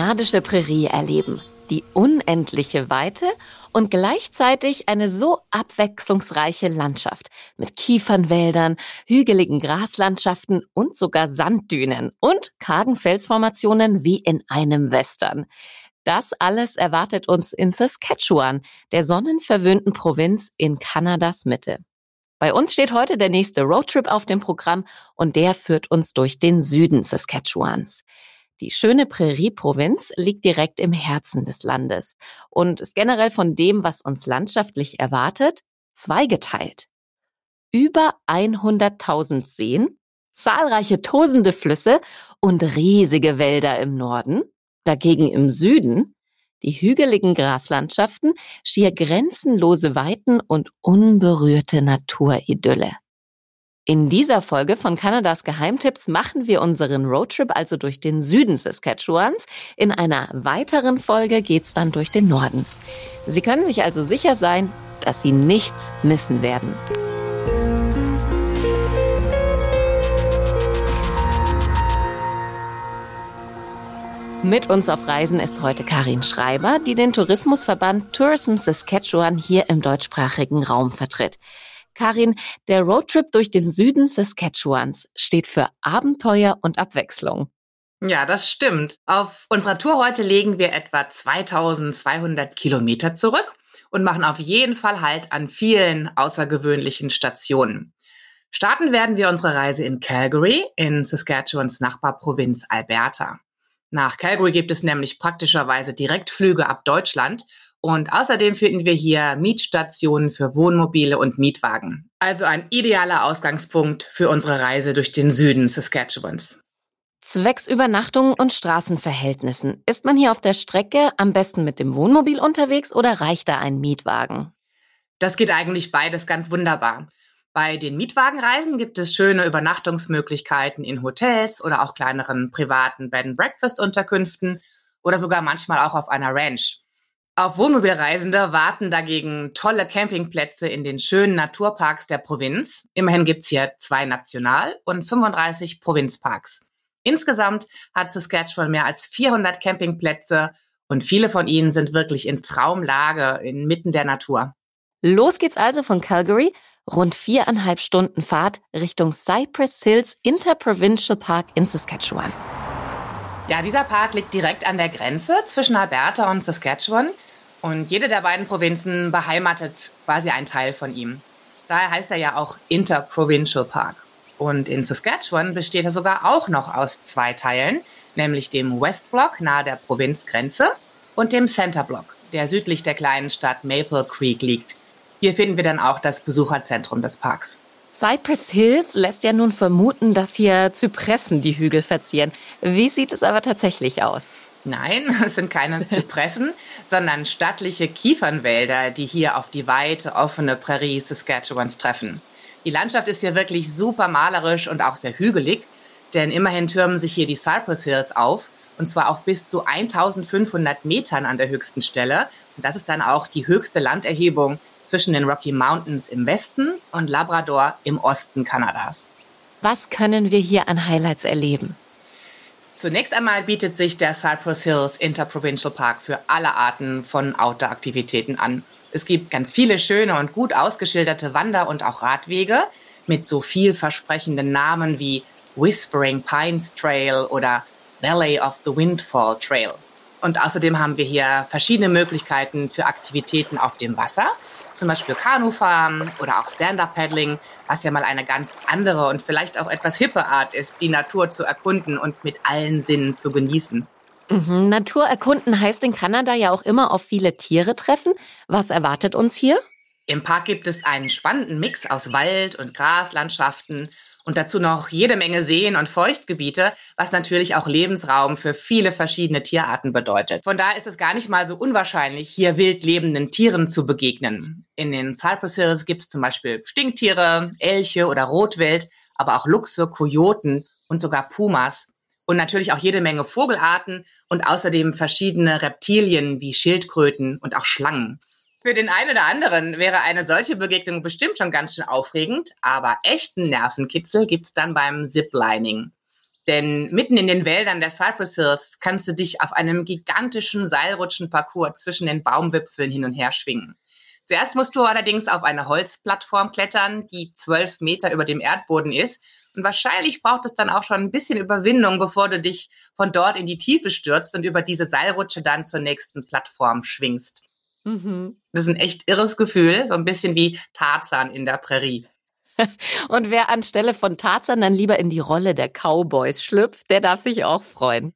kanadische Prärie erleben. Die unendliche Weite und gleichzeitig eine so abwechslungsreiche Landschaft mit Kiefernwäldern, hügeligen Graslandschaften und sogar Sanddünen und kargen Felsformationen wie in einem Western. Das alles erwartet uns in Saskatchewan, der sonnenverwöhnten Provinz in Kanadas Mitte. Bei uns steht heute der nächste Roadtrip auf dem Programm und der führt uns durch den Süden Saskatchewans. Die schöne Prärie-Provinz liegt direkt im Herzen des Landes und ist generell von dem, was uns landschaftlich erwartet, zweigeteilt. Über 100.000 Seen, zahlreiche tosende Flüsse und riesige Wälder im Norden. Dagegen im Süden die hügeligen Graslandschaften, schier grenzenlose Weiten und unberührte Naturidylle. In dieser Folge von Kanadas Geheimtipps machen wir unseren Roadtrip also durch den Süden Saskatchewans. In einer weiteren Folge geht's dann durch den Norden. Sie können sich also sicher sein, dass Sie nichts missen werden. Mit uns auf Reisen ist heute Karin Schreiber, die den Tourismusverband Tourism Saskatchewan hier im deutschsprachigen Raum vertritt. Karin, der Roadtrip durch den Süden Saskatchewans steht für Abenteuer und Abwechslung. Ja, das stimmt. Auf unserer Tour heute legen wir etwa 2200 Kilometer zurück und machen auf jeden Fall Halt an vielen außergewöhnlichen Stationen. Starten werden wir unsere Reise in Calgary in Saskatchewans Nachbarprovinz Alberta. Nach Calgary gibt es nämlich praktischerweise Direktflüge ab Deutschland und außerdem finden wir hier Mietstationen für Wohnmobile und Mietwagen. Also ein idealer Ausgangspunkt für unsere Reise durch den Süden Saskatchewans. Zwecks Übernachtungen und Straßenverhältnissen. Ist man hier auf der Strecke am besten mit dem Wohnmobil unterwegs oder reicht da ein Mietwagen? Das geht eigentlich beides ganz wunderbar. Bei den Mietwagenreisen gibt es schöne Übernachtungsmöglichkeiten in Hotels oder auch kleineren privaten Bed-and-Breakfast-Unterkünften oder sogar manchmal auch auf einer Ranch. Auf Wohnmobilreisende warten dagegen tolle Campingplätze in den schönen Naturparks der Provinz. Immerhin gibt's hier zwei National- und 35 Provinzparks. Insgesamt hat Saskatchewan mehr als 400 Campingplätze und viele von ihnen sind wirklich in Traumlage inmitten der Natur. Los geht's also von Calgary, rund viereinhalb Stunden Fahrt Richtung Cypress Hills Interprovincial Park in Saskatchewan. Ja, dieser Park liegt direkt an der Grenze zwischen Alberta und Saskatchewan. Und jede der beiden Provinzen beheimatet quasi einen Teil von ihm. Daher heißt er ja auch Interprovincial Park. Und in Saskatchewan besteht er sogar auch noch aus zwei Teilen, nämlich dem West Block nahe der Provinzgrenze und dem Center Block, der südlich der kleinen Stadt Maple Creek liegt. Hier finden wir dann auch das Besucherzentrum des Parks. Cypress Hills lässt ja nun vermuten, dass hier Zypressen die Hügel verzieren. Wie sieht es aber tatsächlich aus? Nein, es sind keine Zypressen, sondern stattliche Kiefernwälder, die hier auf die weite, offene Prärie Saskatchewans treffen. Die Landschaft ist hier wirklich super malerisch und auch sehr hügelig, denn immerhin türmen sich hier die Cypress Hills auf, und zwar auf bis zu 1500 Metern an der höchsten Stelle. Und das ist dann auch die höchste Landerhebung zwischen den Rocky Mountains im Westen und Labrador im Osten Kanadas. Was können wir hier an Highlights erleben? Zunächst einmal bietet sich der Cypress Hills Interprovincial Park für alle Arten von Outdoor-Aktivitäten an. Es gibt ganz viele schöne und gut ausgeschilderte Wander- und auch Radwege mit so vielversprechenden Namen wie Whispering Pines Trail oder Valley of the Windfall Trail. Und außerdem haben wir hier verschiedene Möglichkeiten für Aktivitäten auf dem Wasser zum Beispiel Kanufahren oder auch Stand-Up-Paddling, was ja mal eine ganz andere und vielleicht auch etwas hippe Art ist, die Natur zu erkunden und mit allen Sinnen zu genießen. Mhm. Natur erkunden heißt in Kanada ja auch immer auf viele Tiere treffen. Was erwartet uns hier? Im Park gibt es einen spannenden Mix aus Wald- und Graslandschaften und dazu noch jede Menge Seen und Feuchtgebiete, was natürlich auch Lebensraum für viele verschiedene Tierarten bedeutet. Von daher ist es gar nicht mal so unwahrscheinlich, hier wild lebenden Tieren zu begegnen. In den Cypress Hills gibt es zum Beispiel Stinktiere, Elche oder Rotwild, aber auch Luchse, Kojoten und sogar Pumas. Und natürlich auch jede Menge Vogelarten und außerdem verschiedene Reptilien wie Schildkröten und auch Schlangen. Für den einen oder anderen wäre eine solche Begegnung bestimmt schon ganz schön aufregend, aber echten Nervenkitzel gibt's dann beim Ziplining. Denn mitten in den Wäldern der Cypress Hills kannst du dich auf einem gigantischen Seilrutschenparcours zwischen den Baumwipfeln hin und her schwingen. Zuerst musst du allerdings auf eine Holzplattform klettern, die zwölf Meter über dem Erdboden ist. Und wahrscheinlich braucht es dann auch schon ein bisschen Überwindung, bevor du dich von dort in die Tiefe stürzt und über diese Seilrutsche dann zur nächsten Plattform schwingst. Mhm. Das ist ein echt irres Gefühl, so ein bisschen wie Tarzan in der Prärie. Und wer anstelle von Tarzan dann lieber in die Rolle der Cowboys schlüpft, der darf sich auch freuen.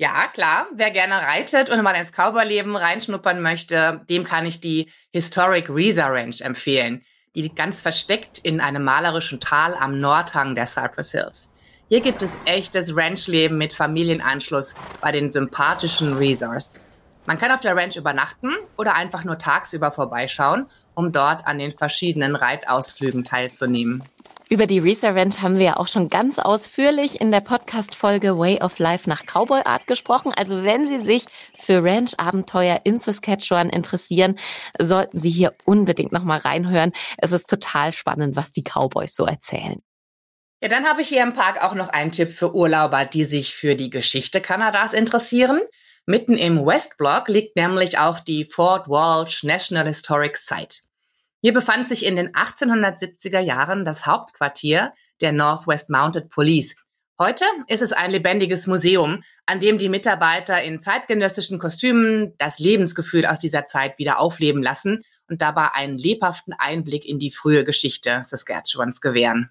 Ja, klar. Wer gerne reitet und mal ins Cowboy-Leben reinschnuppern möchte, dem kann ich die Historic Reza Ranch empfehlen. Die ganz versteckt in einem malerischen Tal am Nordhang der Cypress Hills. Hier gibt es echtes Ranchleben mit Familienanschluss bei den sympathischen Rezars. Man kann auf der Ranch übernachten oder einfach nur tagsüber vorbeischauen, um dort an den verschiedenen Reitausflügen teilzunehmen. Über die Resa Ranch haben wir ja auch schon ganz ausführlich in der Podcast-Folge Way of Life nach Cowboy Art gesprochen. Also wenn Sie sich für Ranch-Abenteuer in Saskatchewan interessieren, sollten Sie hier unbedingt nochmal reinhören. Es ist total spannend, was die Cowboys so erzählen. Ja, dann habe ich hier im Park auch noch einen Tipp für Urlauber, die sich für die Geschichte Kanadas interessieren. Mitten im Westblock liegt nämlich auch die Fort Walsh National Historic Site. Hier befand sich in den 1870er Jahren das Hauptquartier der Northwest Mounted Police. Heute ist es ein lebendiges Museum, an dem die Mitarbeiter in zeitgenössischen Kostümen das Lebensgefühl aus dieser Zeit wieder aufleben lassen und dabei einen lebhaften Einblick in die frühe Geschichte Saskatchewans gewähren.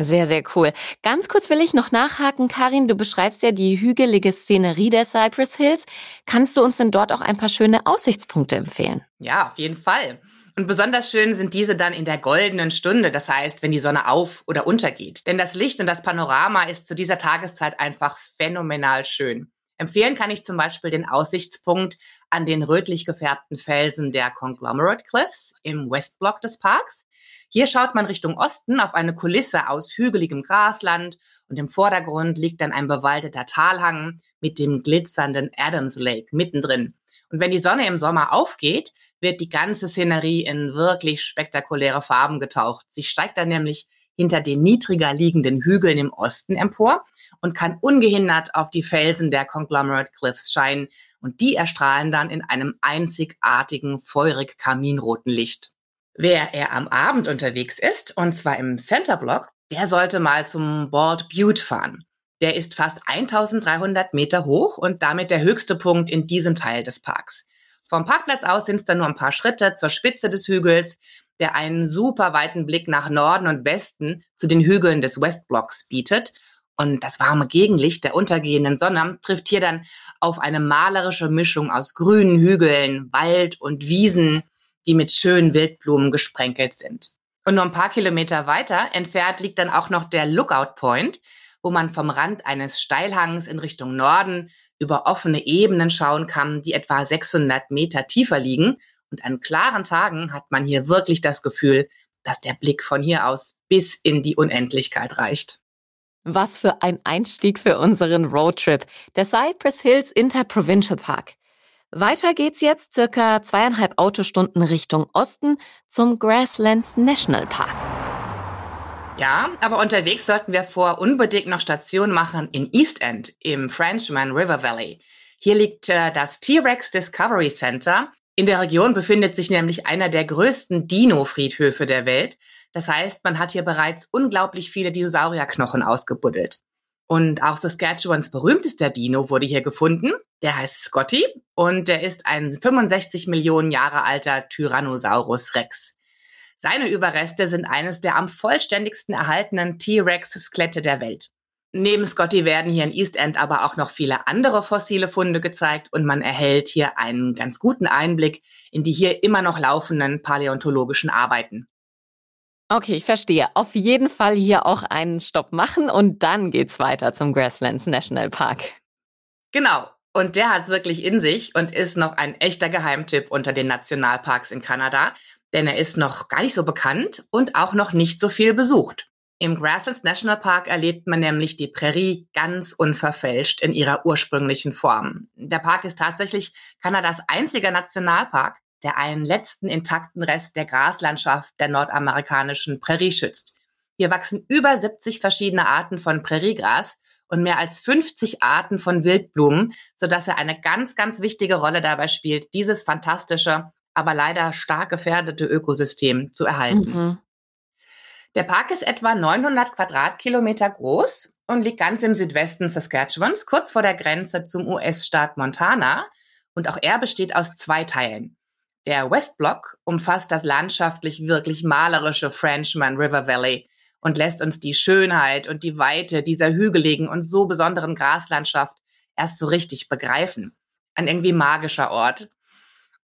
Sehr, sehr cool. Ganz kurz will ich noch nachhaken, Karin. Du beschreibst ja die hügelige Szenerie der Cypress Hills. Kannst du uns denn dort auch ein paar schöne Aussichtspunkte empfehlen? Ja, auf jeden Fall. Und besonders schön sind diese dann in der goldenen Stunde, das heißt, wenn die Sonne auf oder untergeht. Denn das Licht und das Panorama ist zu dieser Tageszeit einfach phänomenal schön. Empfehlen kann ich zum Beispiel den Aussichtspunkt an den rötlich gefärbten Felsen der Conglomerate Cliffs im Westblock des Parks. Hier schaut man Richtung Osten auf eine Kulisse aus hügeligem Grasland und im Vordergrund liegt dann ein bewaldeter Talhang mit dem glitzernden Adams Lake mittendrin. Und wenn die Sonne im Sommer aufgeht, wird die ganze Szenerie in wirklich spektakuläre Farben getaucht. Sie steigt dann nämlich hinter den niedriger liegenden Hügeln im Osten empor und kann ungehindert auf die Felsen der Conglomerate Cliffs scheinen und die erstrahlen dann in einem einzigartigen, feurig kaminroten Licht. Wer er am Abend unterwegs ist, und zwar im Center Block, der sollte mal zum Bald Butte fahren. Der ist fast 1300 Meter hoch und damit der höchste Punkt in diesem Teil des Parks. Vom Parkplatz aus sind es dann nur ein paar Schritte zur Spitze des Hügels, der einen super weiten Blick nach Norden und Westen zu den Hügeln des Westblocks bietet. Und das warme Gegenlicht der untergehenden Sonne trifft hier dann auf eine malerische Mischung aus grünen Hügeln, Wald und Wiesen, die mit schönen Wildblumen gesprenkelt sind. Und nur ein paar Kilometer weiter entfernt liegt dann auch noch der Lookout Point, wo man vom Rand eines Steilhangs in Richtung Norden über offene Ebenen schauen kann, die etwa 600 Meter tiefer liegen. Und an klaren Tagen hat man hier wirklich das Gefühl, dass der Blick von hier aus bis in die Unendlichkeit reicht. Was für ein Einstieg für unseren Roadtrip. Der Cypress Hills Interprovincial Park. Weiter geht's jetzt circa zweieinhalb Autostunden Richtung Osten zum Grasslands National Park. Ja, aber unterwegs sollten wir vor unbedingt noch Station machen in East End im Frenchman River Valley. Hier liegt äh, das T-Rex Discovery Center. In der Region befindet sich nämlich einer der größten Dino-Friedhöfe der Welt. Das heißt, man hat hier bereits unglaublich viele Dinosaurierknochen ausgebuddelt. Und auch Saskatchewans berühmtester Dino wurde hier gefunden. Der heißt Scotty und der ist ein 65 Millionen Jahre alter Tyrannosaurus Rex. Seine Überreste sind eines der am vollständigsten erhaltenen T-Rex-Skelette der Welt. Neben Scotty werden hier in East End aber auch noch viele andere fossile Funde gezeigt und man erhält hier einen ganz guten Einblick in die hier immer noch laufenden paläontologischen Arbeiten. Okay, ich verstehe. Auf jeden Fall hier auch einen Stopp machen und dann geht's weiter zum Grasslands National Park. Genau. Und der hat's wirklich in sich und ist noch ein echter Geheimtipp unter den Nationalparks in Kanada denn er ist noch gar nicht so bekannt und auch noch nicht so viel besucht. Im Grasslands National Park erlebt man nämlich die Prärie ganz unverfälscht in ihrer ursprünglichen Form. Der Park ist tatsächlich Kanadas einziger Nationalpark, der einen letzten intakten Rest der Graslandschaft der nordamerikanischen Prärie schützt. Hier wachsen über 70 verschiedene Arten von Präriegras und mehr als 50 Arten von Wildblumen, sodass er eine ganz, ganz wichtige Rolle dabei spielt, dieses fantastische, aber leider stark gefährdete Ökosystem zu erhalten. Mhm. Der Park ist etwa 900 Quadratkilometer groß und liegt ganz im Südwesten Saskatchewans, kurz vor der Grenze zum US-Staat Montana. Und auch er besteht aus zwei Teilen. Der Westblock umfasst das landschaftlich wirklich malerische Frenchman River Valley und lässt uns die Schönheit und die Weite dieser hügeligen und so besonderen Graslandschaft erst so richtig begreifen. Ein irgendwie magischer Ort.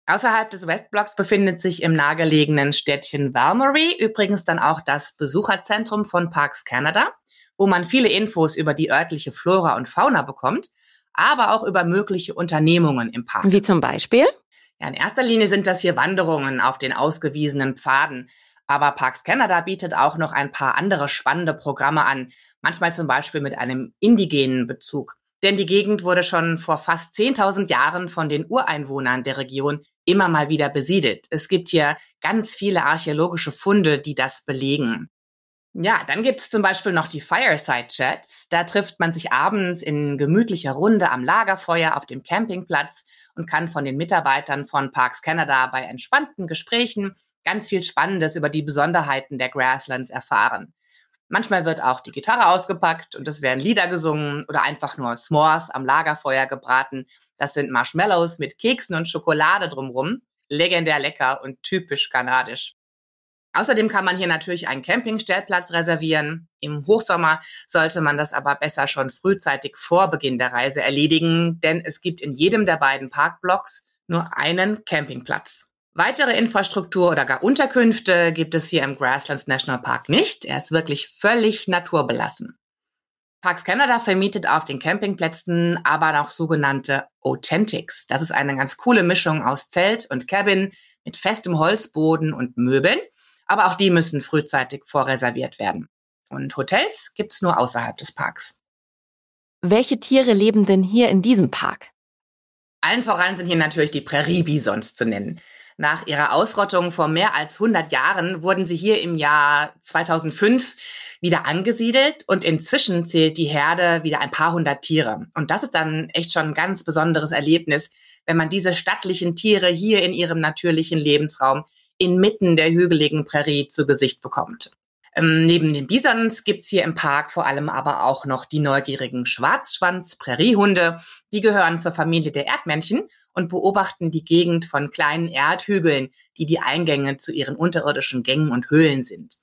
Außerhalb des Westblocks befindet sich im nahegelegenen Städtchen Valmery übrigens dann auch das Besucherzentrum von Parks Canada, wo man viele Infos über die örtliche Flora und Fauna bekommt, aber auch über mögliche Unternehmungen im Park. Wie zum Beispiel? Ja, in erster Linie sind das hier Wanderungen auf den ausgewiesenen Pfaden. Aber Parks Canada bietet auch noch ein paar andere spannende Programme an, manchmal zum Beispiel mit einem indigenen Bezug. Denn die Gegend wurde schon vor fast 10.000 Jahren von den Ureinwohnern der Region immer mal wieder besiedelt. Es gibt hier ganz viele archäologische Funde, die das belegen. Ja, dann gibt es zum Beispiel noch die Fireside Chats. Da trifft man sich abends in gemütlicher Runde am Lagerfeuer auf dem Campingplatz und kann von den Mitarbeitern von Parks Canada bei entspannten Gesprächen ganz viel Spannendes über die Besonderheiten der Grasslands erfahren. Manchmal wird auch die Gitarre ausgepackt und es werden Lieder gesungen oder einfach nur S'mores am Lagerfeuer gebraten. Das sind Marshmallows mit Keksen und Schokolade drumrum. Legendär lecker und typisch kanadisch. Außerdem kann man hier natürlich einen Campingstellplatz reservieren. Im Hochsommer sollte man das aber besser schon frühzeitig vor Beginn der Reise erledigen, denn es gibt in jedem der beiden Parkblocks nur einen Campingplatz. Weitere Infrastruktur oder gar Unterkünfte gibt es hier im Grasslands National Park nicht. Er ist wirklich völlig naturbelassen. Parks Canada vermietet auf den Campingplätzen aber noch sogenannte Authentics. Das ist eine ganz coole Mischung aus Zelt und Cabin mit festem Holzboden und Möbeln. Aber auch die müssen frühzeitig vorreserviert werden. Und Hotels gibt's nur außerhalb des Parks. Welche Tiere leben denn hier in diesem Park? Allen voran sind hier natürlich die Präriebisons zu nennen. Nach ihrer Ausrottung vor mehr als 100 Jahren wurden sie hier im Jahr 2005 wieder angesiedelt und inzwischen zählt die Herde wieder ein paar hundert Tiere. Und das ist dann echt schon ein ganz besonderes Erlebnis, wenn man diese stattlichen Tiere hier in ihrem natürlichen Lebensraum inmitten der hügeligen Prärie zu Gesicht bekommt. Ähm, neben den Bisons gibt's hier im Park vor allem aber auch noch die neugierigen Schwarzschwanz-Präriehunde. Die gehören zur Familie der Erdmännchen und beobachten die Gegend von kleinen Erdhügeln, die die Eingänge zu ihren unterirdischen Gängen und Höhlen sind.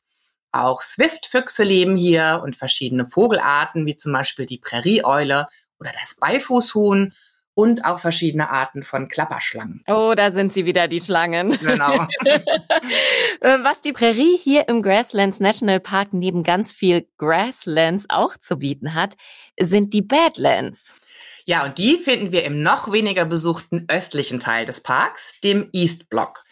Auch Swiftfüchse leben hier und verschiedene Vogelarten, wie zum Beispiel die Prärieeule oder das Beifußhuhn und auch verschiedene Arten von Klapperschlangen. Oh, da sind sie wieder, die Schlangen. Genau. Äh, was die Prärie hier im Grasslands National Park neben ganz viel Grasslands auch zu bieten hat, sind die Badlands. Ja, und die finden wir im noch weniger besuchten östlichen Teil des Parks, dem East Block.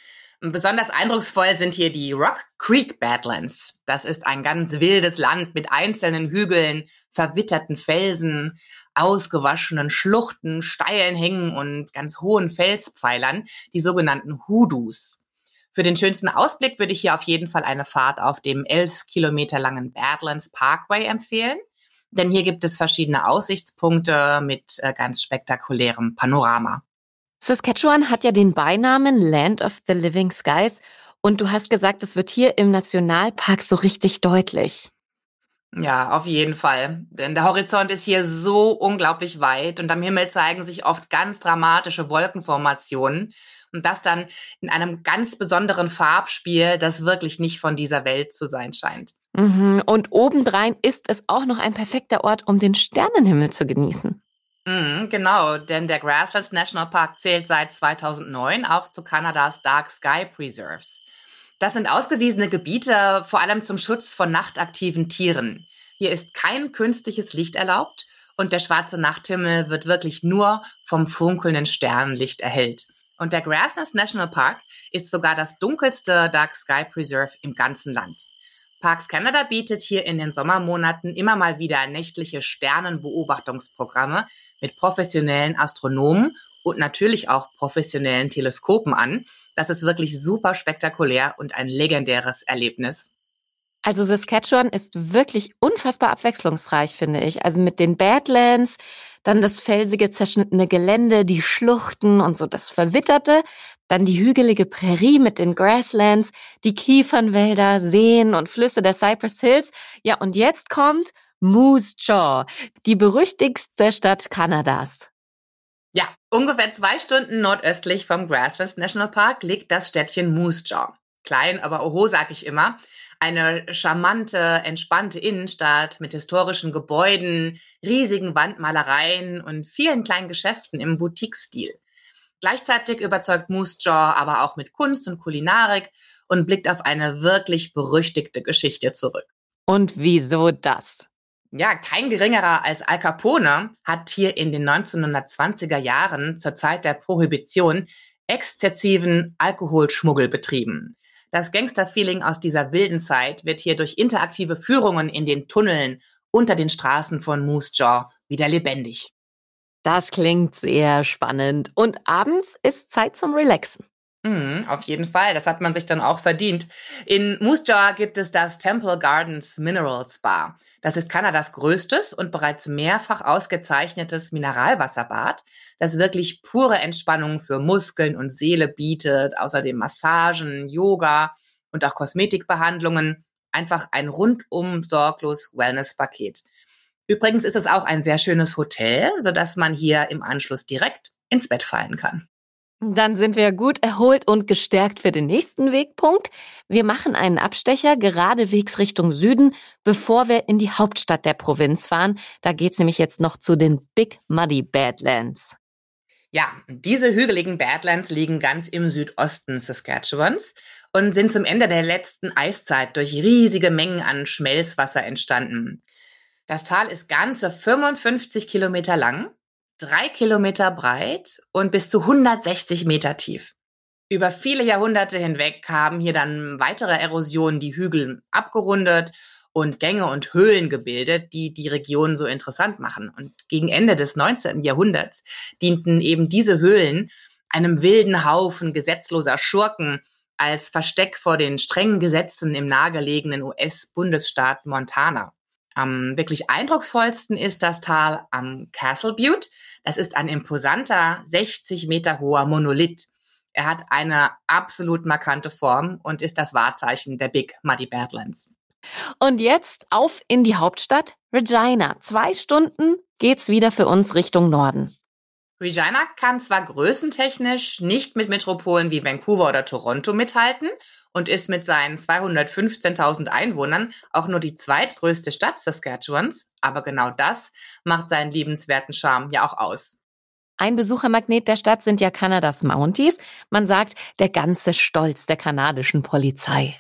Besonders eindrucksvoll sind hier die Rock Creek Badlands. Das ist ein ganz wildes Land mit einzelnen Hügeln, verwitterten Felsen, ausgewaschenen Schluchten, steilen Hängen und ganz hohen Felspfeilern, die sogenannten Hoodoos. Für den schönsten Ausblick würde ich hier auf jeden Fall eine Fahrt auf dem elf Kilometer langen Badlands Parkway empfehlen. Denn hier gibt es verschiedene Aussichtspunkte mit äh, ganz spektakulärem Panorama. Saskatchewan hat ja den Beinamen Land of the Living Skies und du hast gesagt, es wird hier im Nationalpark so richtig deutlich. Ja, auf jeden Fall. Denn der Horizont ist hier so unglaublich weit und am Himmel zeigen sich oft ganz dramatische Wolkenformationen. Und das dann in einem ganz besonderen Farbspiel, das wirklich nicht von dieser Welt zu sein scheint. Mhm. Und obendrein ist es auch noch ein perfekter Ort, um den Sternenhimmel zu genießen. Mhm, genau, denn der Grasslands National Park zählt seit 2009 auch zu Kanadas Dark Sky Preserves. Das sind ausgewiesene Gebiete, vor allem zum Schutz von nachtaktiven Tieren. Hier ist kein künstliches Licht erlaubt und der schwarze Nachthimmel wird wirklich nur vom funkelnden Sternenlicht erhellt. Und der Grasslands National Park ist sogar das dunkelste Dark Sky Preserve im ganzen Land. Parks Canada bietet hier in den Sommermonaten immer mal wieder nächtliche Sternenbeobachtungsprogramme mit professionellen Astronomen und natürlich auch professionellen Teleskopen an. Das ist wirklich super spektakulär und ein legendäres Erlebnis. Also Saskatchewan ist wirklich unfassbar abwechslungsreich, finde ich. Also mit den Badlands, dann das felsige, zerschnittene Gelände, die Schluchten und so das Verwitterte, dann die hügelige Prärie mit den Grasslands, die Kiefernwälder, Seen und Flüsse der Cypress Hills. Ja, und jetzt kommt Moose Jaw, die berüchtigste Stadt Kanadas. Ja, ungefähr zwei Stunden nordöstlich vom Grasslands National Park liegt das Städtchen Moose Jaw. Klein, aber oho, sag ich immer eine charmante, entspannte Innenstadt mit historischen Gebäuden, riesigen Wandmalereien und vielen kleinen Geschäften im Boutique-Stil. Gleichzeitig überzeugt Moose Jaw aber auch mit Kunst und Kulinarik und blickt auf eine wirklich berüchtigte Geschichte zurück. Und wieso das? Ja, kein geringerer als Al Capone hat hier in den 1920er Jahren zur Zeit der Prohibition exzessiven Alkoholschmuggel betrieben. Das Gangster-Feeling aus dieser wilden Zeit wird hier durch interaktive Führungen in den Tunneln unter den Straßen von Moose Jaw wieder lebendig. Das klingt sehr spannend. Und abends ist Zeit zum Relaxen. Mhm, auf jeden Fall, das hat man sich dann auch verdient. In Moose Jaw gibt es das Temple Gardens Mineral Spa. Das ist Kanadas größtes und bereits mehrfach ausgezeichnetes Mineralwasserbad, das wirklich pure Entspannung für Muskeln und Seele bietet, außerdem Massagen, Yoga und auch Kosmetikbehandlungen. Einfach ein rundum sorglos Wellness-Paket. Übrigens ist es auch ein sehr schönes Hotel, sodass man hier im Anschluss direkt ins Bett fallen kann. Dann sind wir gut erholt und gestärkt für den nächsten Wegpunkt. Wir machen einen Abstecher geradewegs Richtung Süden, bevor wir in die Hauptstadt der Provinz fahren. Da geht's nämlich jetzt noch zu den Big Muddy Badlands. Ja, diese hügeligen Badlands liegen ganz im Südosten Saskatchewans und sind zum Ende der letzten Eiszeit durch riesige Mengen an Schmelzwasser entstanden. Das Tal ist ganze 55 Kilometer lang drei Kilometer breit und bis zu 160 Meter tief. Über viele Jahrhunderte hinweg haben hier dann weitere Erosionen die Hügel abgerundet und Gänge und Höhlen gebildet, die die Region so interessant machen. Und gegen Ende des 19. Jahrhunderts dienten eben diese Höhlen einem wilden Haufen gesetzloser Schurken als Versteck vor den strengen Gesetzen im nahegelegenen US-Bundesstaat Montana. Am wirklich eindrucksvollsten ist das Tal am Castle Butte. Das ist ein imposanter 60 Meter hoher Monolith. Er hat eine absolut markante Form und ist das Wahrzeichen der Big Muddy Badlands. Und jetzt auf in die Hauptstadt Regina. Zwei Stunden geht's wieder für uns Richtung Norden. Regina kann zwar größentechnisch nicht mit Metropolen wie Vancouver oder Toronto mithalten und ist mit seinen 215.000 Einwohnern auch nur die zweitgrößte Stadt Saskatchewans, aber genau das macht seinen liebenswerten Charme ja auch aus. Ein Besuchermagnet der Stadt sind ja Kanadas Mounties. Man sagt, der ganze Stolz der kanadischen Polizei.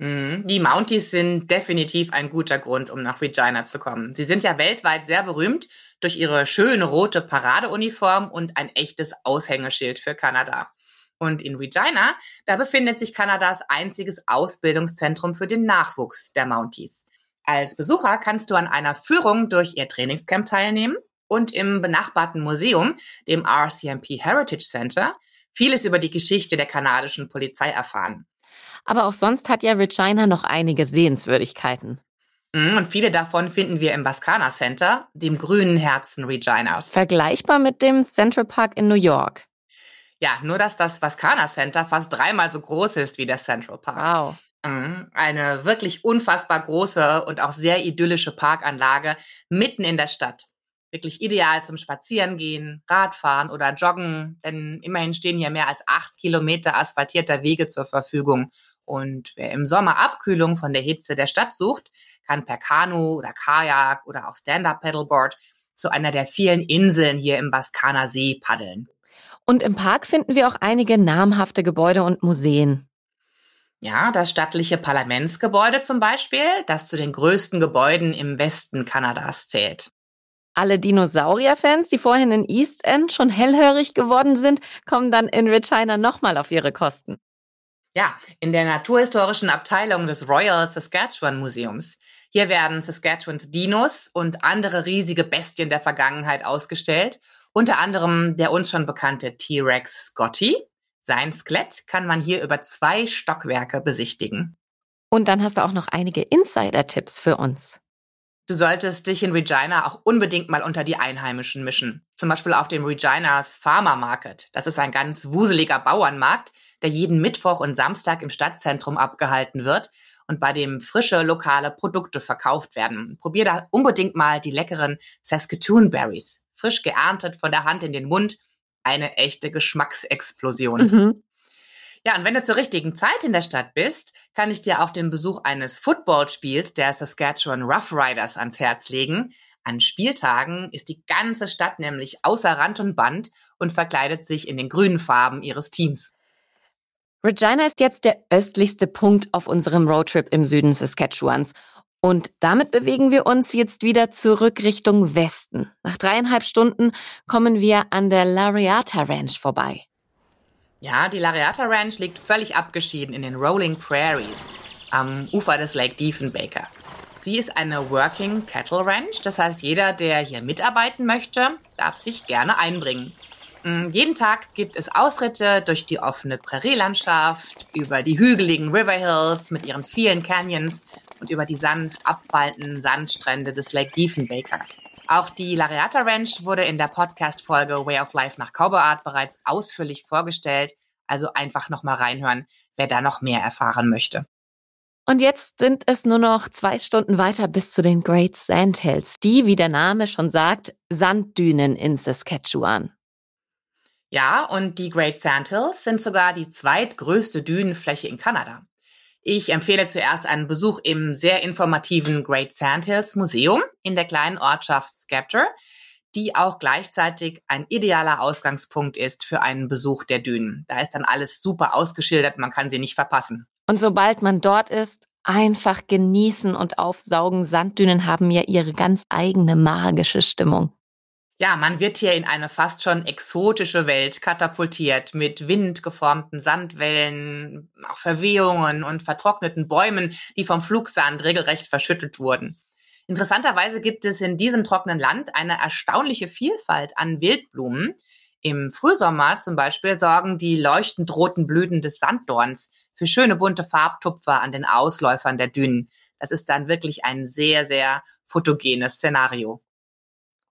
Mhm. Die Mounties sind definitiv ein guter Grund, um nach Regina zu kommen. Sie sind ja weltweit sehr berühmt durch ihre schöne rote Paradeuniform und ein echtes Aushängeschild für Kanada. Und in Regina, da befindet sich Kanadas einziges Ausbildungszentrum für den Nachwuchs der Mounties. Als Besucher kannst du an einer Führung durch ihr Trainingscamp teilnehmen und im benachbarten Museum, dem RCMP Heritage Center, vieles über die Geschichte der kanadischen Polizei erfahren. Aber auch sonst hat ja Regina noch einige Sehenswürdigkeiten. Mhm, und viele davon finden wir im Vascana Center, dem grünen Herzen Reginas. Vergleichbar mit dem Central Park in New York. Ja, nur dass das Vascana Center fast dreimal so groß ist wie der Central Park. Wow. Mhm, eine wirklich unfassbar große und auch sehr idyllische Parkanlage mitten in der Stadt. Wirklich ideal zum Spazierengehen, Radfahren oder Joggen, denn immerhin stehen hier mehr als acht Kilometer asphaltierter Wege zur Verfügung und wer im Sommer Abkühlung von der Hitze der Stadt sucht, kann per Kanu oder Kajak oder auch Stand-Up-Paddleboard zu einer der vielen Inseln hier im Baskaner See paddeln. Und im Park finden wir auch einige namhafte Gebäude und Museen. Ja, das stattliche Parlamentsgebäude zum Beispiel, das zu den größten Gebäuden im Westen Kanadas zählt. Alle Dinosaurier-Fans, die vorhin in East End schon hellhörig geworden sind, kommen dann in Regina nochmal auf ihre Kosten. Ja, in der naturhistorischen Abteilung des Royal Saskatchewan Museums. Hier werden Saskatchewans Dinos und andere riesige Bestien der Vergangenheit ausgestellt, unter anderem der uns schon bekannte T-Rex Scotty. Sein Skelett kann man hier über zwei Stockwerke besichtigen. Und dann hast du auch noch einige Insider-Tipps für uns. Du solltest dich in Regina auch unbedingt mal unter die Einheimischen mischen. Zum Beispiel auf dem Reginas Farmer Market. Das ist ein ganz wuseliger Bauernmarkt, der jeden Mittwoch und Samstag im Stadtzentrum abgehalten wird und bei dem frische lokale Produkte verkauft werden. Probier da unbedingt mal die leckeren Saskatoon Berries. Frisch geerntet von der Hand in den Mund. Eine echte Geschmacksexplosion. Mhm. Ja, und wenn du zur richtigen Zeit in der Stadt bist, kann ich dir auch den Besuch eines Footballspiels der Saskatchewan Rough Riders ans Herz legen. An Spieltagen ist die ganze Stadt nämlich außer Rand und Band und verkleidet sich in den grünen Farben ihres Teams. Regina ist jetzt der östlichste Punkt auf unserem Roadtrip im Süden Saskatchewans. Und damit bewegen wir uns jetzt wieder zurück Richtung Westen. Nach dreieinhalb Stunden kommen wir an der Lariata Ranch vorbei. Ja, die Lariata Ranch liegt völlig abgeschieden in den Rolling Prairies am Ufer des Lake Diefenbaker. Sie ist eine Working Cattle Ranch, das heißt, jeder, der hier mitarbeiten möchte, darf sich gerne einbringen. Mm, jeden Tag gibt es Ausritte durch die offene Prärielandschaft, über die hügeligen River Hills mit ihren vielen Canyons und über die sanft abfallenden Sandstrände des Lake Diefenbaker. Auch die Lariata Ranch wurde in der Podcast-Folge Way of Life nach Cowboy Art bereits ausführlich vorgestellt. Also einfach nochmal reinhören, wer da noch mehr erfahren möchte. Und jetzt sind es nur noch zwei Stunden weiter bis zu den Great Sand Hills, die, wie der Name schon sagt, Sanddünen in Saskatchewan. Ja, und die Great Sand Hills sind sogar die zweitgrößte Dünenfläche in Kanada. Ich empfehle zuerst einen Besuch im sehr informativen Great Sandhills Museum in der kleinen Ortschaft Scepter, die auch gleichzeitig ein idealer Ausgangspunkt ist für einen Besuch der Dünen. Da ist dann alles super ausgeschildert, man kann sie nicht verpassen. Und sobald man dort ist, einfach genießen und aufsaugen. Sanddünen haben ja ihre ganz eigene magische Stimmung. Ja, man wird hier in eine fast schon exotische Welt katapultiert mit windgeformten Sandwellen, auch Verwehungen und vertrockneten Bäumen, die vom Flugsand regelrecht verschüttelt wurden. Interessanterweise gibt es in diesem trockenen Land eine erstaunliche Vielfalt an Wildblumen. Im Frühsommer zum Beispiel sorgen die leuchtend roten Blüten des Sanddorns für schöne bunte Farbtupfer an den Ausläufern der Dünen. Das ist dann wirklich ein sehr, sehr fotogenes Szenario.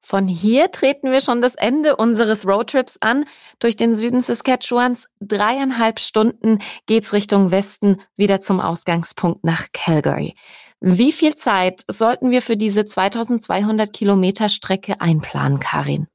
Von hier treten wir schon das Ende unseres Roadtrips an. Durch den Süden Saskatchewans dreieinhalb Stunden geht's Richtung Westen wieder zum Ausgangspunkt nach Calgary. Wie viel Zeit sollten wir für diese 2200 Kilometer Strecke einplanen, Karin?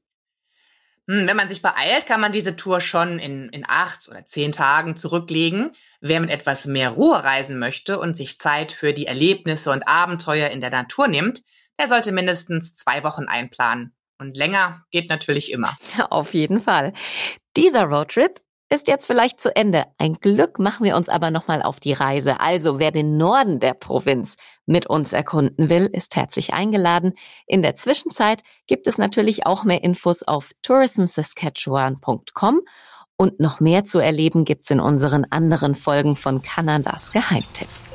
Hm, wenn man sich beeilt, kann man diese Tour schon in, in acht oder zehn Tagen zurücklegen. Wer mit etwas mehr Ruhe reisen möchte und sich Zeit für die Erlebnisse und Abenteuer in der Natur nimmt, er sollte mindestens zwei Wochen einplanen. Und länger geht natürlich immer. Auf jeden Fall. Dieser Roadtrip ist jetzt vielleicht zu Ende. Ein Glück machen wir uns aber nochmal auf die Reise. Also wer den Norden der Provinz mit uns erkunden will, ist herzlich eingeladen. In der Zwischenzeit gibt es natürlich auch mehr Infos auf tourismsaskatchewan.com und noch mehr zu erleben gibt's in unseren anderen Folgen von Kanadas. Geheimtipps.